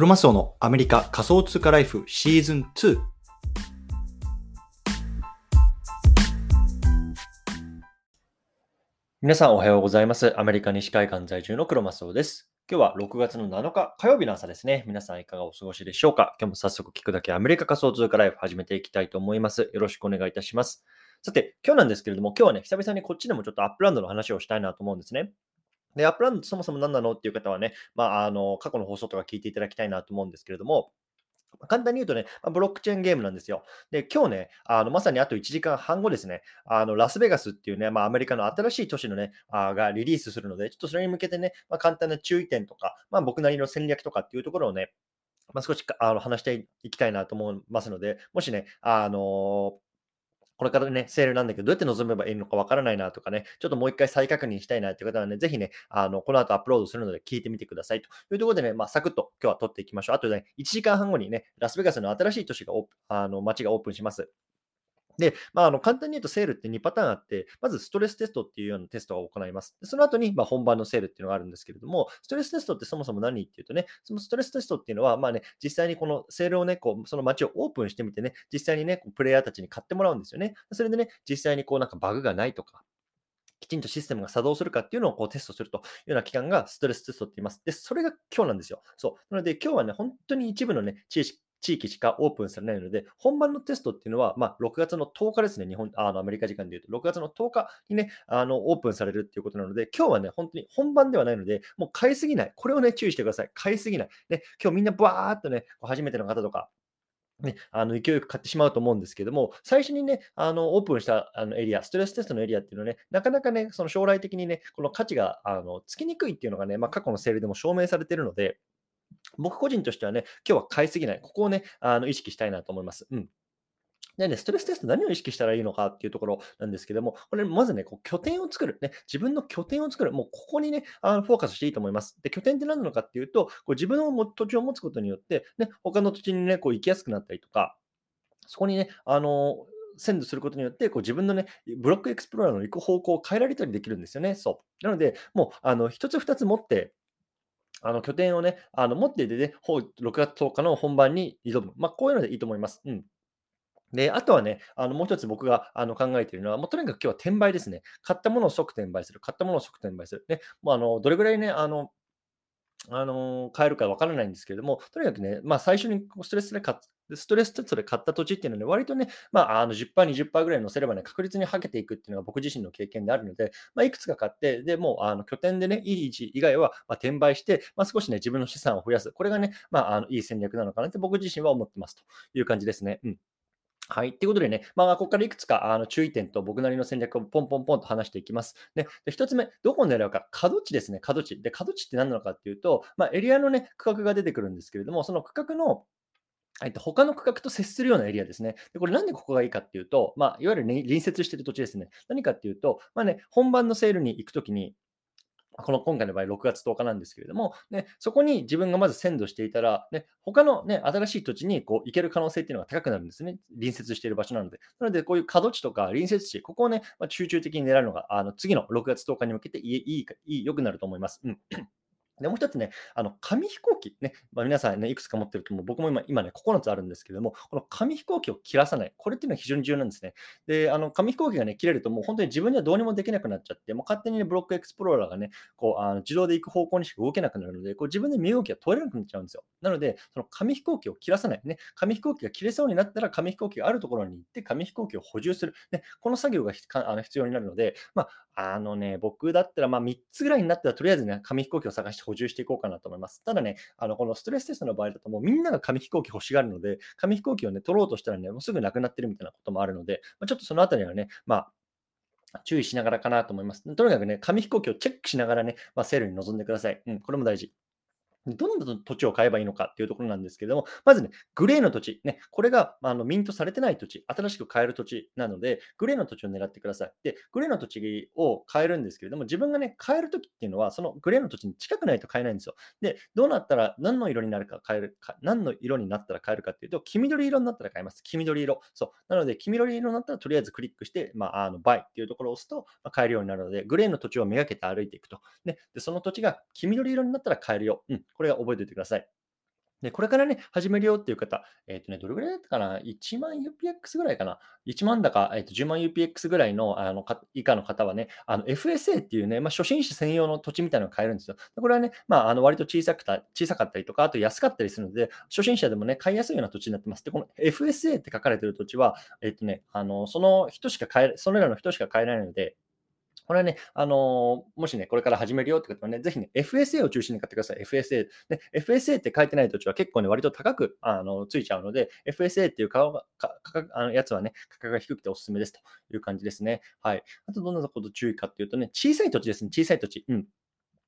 クロマスオのアメリカ仮想通貨ライフシーズン2。皆さんおはようございます。アメリカ西海岸在住のクロマスオです。今日は6月の7日火曜日の朝ですね。皆さんいかがお過ごしでしょうか？今日も早速聞くだけアメリカ仮想通貨ライフ始めていきたいと思います。よろしくお願いいたします。さて、今日なんですけれども、今日はね、久々にこっちでもちょっとアップランドの話をしたいなと思うんですね。で、アップランドそもそも何なのっていう方はね、まあ、あの、過去の放送とか聞いていただきたいなと思うんですけれども、簡単に言うとね、ブロックチェーンゲームなんですよ。で、今日ね、あのまさにあと1時間半後ですね、あのラスベガスっていうね、まあ、アメリカの新しい都市のね、あがリリースするので、ちょっとそれに向けてね、まあ、簡単な注意点とか、まあ、僕なりの戦略とかっていうところをね、まあ、少しあの話していきたいなと思いますので、もしね、あのこれからね、セールなんだけど、どうやって臨めばいいのかわからないなとかね、ちょっともう一回再確認したいなという方はね、ぜひね、あの、この後アップロードするので聞いてみてくださいというところでね、まあ、サクッと今日は撮っていきましょう。あとね、1時間半後にね、ラスベガスの新しい都市がオープン、あの、街がオープンします。で、まあ、あの簡単に言うとセールって2パターンあって、まずストレステストっていうようなテストを行います。でその後に、ま、本番のセールっていうのがあるんですけれども、ストレステストってそもそも何っていうとね、そのストレステストっていうのは、まあね、実際にこのセールをね、こうその街をオープンしてみてね、実際にね、こうプレイヤーたちに買ってもらうんですよね。それでね、実際にこうなんかバグがないとか、きちんとシステムが作動するかっていうのをこうテストするというような期間がストレステストって言います。で、それが今日なんですよ。そう。なので今日はね、本当に一部のね、地域地域しかオープンされないので、本番のテストっていうのは、まあ、6月の10日ですね、日本、あのアメリカ時間でいうと、6月の10日にね、あのオープンされるっていうことなので、今日はね、本当に本番ではないので、もう買いすぎない。これをね、注意してください。買いすぎない。ね、今日みんなバーっとね、初めての方とか、ね、あの勢いよく買ってしまうと思うんですけども、最初にね、あのオープンしたあのエリア、ストレステストのエリアっていうのはね、なかなかね、その将来的にね、この価値があのつきにくいっていうのがね、まあ、過去のセールでも証明されているので、僕個人としてはね、今日は買いすぎない。ここをね、あの意識したいなと思います。うん。でね、ストレステスト何を意識したらいいのかっていうところなんですけども、これまずね、こう拠点を作る、ね、自分の拠点を作る、もうここにね、あのフォーカスしていいと思います。で、拠点って何なのかっていうと、こう自分の土地を持つことによって、ね、他の土地にね、こう行きやすくなったりとか、そこにね、あのセンドすることによって、こう自分のね、ブロックエクスプローラーの行く方向を変えられたりできるんですよね。そう。なので、もう、あの、一つ二つ持って、あの拠点をね、あの持っていてね、6月10日の本番に挑む。まあ、こういうのでいいと思います。うん。で、あとはね、あのもう一つ僕があの考えているのは、もうとにかく今日は転売ですね。買ったものを即転売する。買ったものを即転売する。ね、もうあのどれぐらいね、あの、あの買えるかわからないんですけれども、とにかくね、まあ、最初にストレスで買っストレステストで買った土地っていうのは、ね、割とね、まあ、あの10%、20%ぐらい乗せればね、確実にはけていくっていうのが僕自身の経験であるので、まあ、いくつか買って、でもうあの拠点でね、いい位置以外はま転売して、まあ、少しね、自分の資産を増やす。これがね、まあ、あのいい戦略なのかなって僕自身は思ってますという感じですね。うんはい。ということでね、まあ、ここからいくつかあの注意点と僕なりの戦略をポンポンポンと話していきます。で、で1つ目、どこを狙うか、角地ですね、角地。で、角地って何なのかっていうと、まあ、エリアのね、区画が出てくるんですけれども、その区画の、他の区画と接するようなエリアですね。でこれなんでここがいいかっていうと、まあ、いわゆる、ね、隣接している土地ですね。何かっていうと、まあね、本番のセールに行くときに、この今回の場合、6月10日なんですけれども、ね、そこに自分がまず鮮度していたら、ね、他の、ね、新しい土地にこう行ける可能性っていうのが高くなるんですね。隣接している場所なので。なので、こういう角地とか隣接地、ここをね、まあ、集中的に狙うのが、あの次の6月10日に向けていいいい良くなると思います。うんでもう一つね、あの紙飛行機、ねまあ、皆さんね、いくつか持ってると思う、僕も今今ね、9つあるんですけども、この紙飛行機を切らさない、これっていうのは非常に重要なんですね。で、あの紙飛行機がね、切れると、もう本当に自分にはどうにもできなくなっちゃって、もう勝手にね、ブロックエクスプローラーがね、こうあの自動で行く方向にしか動けなくなるので、こう自分で身動きが取れなくなっちゃうんですよ。なので、その紙飛行機を切らさない、ね、紙飛行機が切れそうになったら、紙飛行機があるところに行って、紙飛行機を補充する、ね、この作業があの必要になるので、まあ、あのね、僕だったら、まあ、3つぐらいになったら、とりあえずね、紙飛行機を探して補充していこうかなと思います。ただね、あのこのストレステストの場合だと、もうみんなが紙飛行機欲しがるので、紙飛行機をね、取ろうとしたらね、もうすぐなくなってるみたいなこともあるので、まあ、ちょっとそのあたりはね、まあ、注意しながらかなと思います。とにかくね、紙飛行機をチェックしながらね、まあ、セールに臨んでください。うん、これも大事。どんな土地を買えばいいのかっていうところなんですけれども、まずね、グレーの土地、ね、これがあのミントされてない土地、新しく買える土地なので、グレーの土地を狙ってください。で、グレーの土地を買えるんですけれども、自分がね、買えるときっていうのは、そのグレーの土地に近くないと買えないんですよ。で、どうなったら、何の色になるか買えるか、何の色になったら買えるかっていうと、黄緑色になったら買えます。黄緑色。そう。なので、黄緑色になったら、とりあえずクリックして、まあ、あの、バイっていうところを押すと、まあ、買えるようになるので、グレーの土地をめがけて歩いていくと。ね、で、その土地が黄緑色になったら買えるよ。うん、これは覚えておいてください。で、これからね、始めるよっていう方、えっとね、どれぐらいだったかな ?1 万 UPX ぐらいかな ?1 万だか、えっと10万 UPX ぐらいのあの以下の方はね、あの FSA っていうね、まあ、初心者専用の土地みたいなのが買えるんですよ。これはね、まあ、あの割と小さくた小さかったりとか、あと安かったりするので、初心者でもね、買いやすいような土地になってます。で、この FSA って書かれてる土地は、えっとね、あのその人しか買え、それらの人しか買えないので、これはね、あのもしね、これから始めるよって方はね、ぜひね、FSA を中心に買ってください。FSA。で、FSA って書いてない土地は結構ね、割と高くあのついちゃうので、FSA っていう顔がか価格あのやつはね、価格が低くておすすめですという感じですね。はい。あと、どんなこと注意かっていうとね、小さい土地ですね、小さい土地。うん。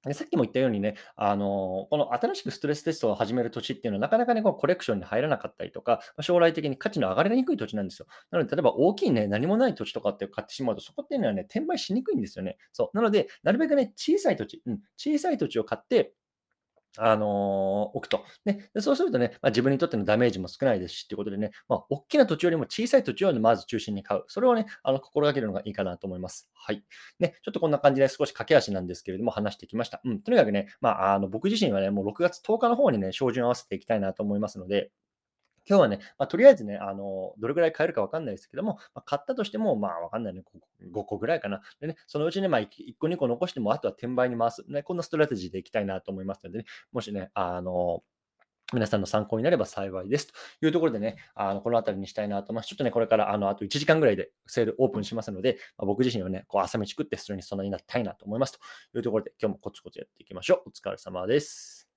でさっきも言ったようにね、あの、この新しくストレステストを始める土地っていうのは、なかなかね、こうコレクションに入らなかったりとか、ま将来的に価値の上がりにくい土地なんですよ。なので、例えば大きいね、何もない土地とかって買ってしまうと、そこっていうのはね、転売しにくいんですよね。そう。なので、なるべくね、小さい土地、うん、小さい土地を買って、あの、置くと。ね、そうするとね、まあ、自分にとってのダメージも少ないですしということでね、まあ、大きな土地よりも小さい土地をまず中心に買う。それをね、あの心がけるのがいいかなと思います。はい。ね、ちょっとこんな感じで少し駆け足なんですけれども、話してきました。うん、とにかくね、まあ、あの僕自身はね、もう6月10日の方にね、照準を合わせていきたいなと思いますので、今日はね、まあ、とりあえずね、あの、どれぐらい買えるかわかんないですけども、まあ、買ったとしても、まあ、わかんないね、5個ぐらいかな。でね、そのうちね、まあ、1個、2個残しても、あとは転売に回す。ね、こんなストラテジーでいきたいなと思いますので、ね、もしね、あの、皆さんの参考になれば幸いですというところでね、あのこの辺りにしたいなと思います。ちょっとね、これからあのあと1時間ぐらいでセールオープンしますので、まあ、僕自身はね、こう朝飯食ってそれに備えになりたいなと思いますというところで、今日もコツコツやっていきましょう。お疲れ様です。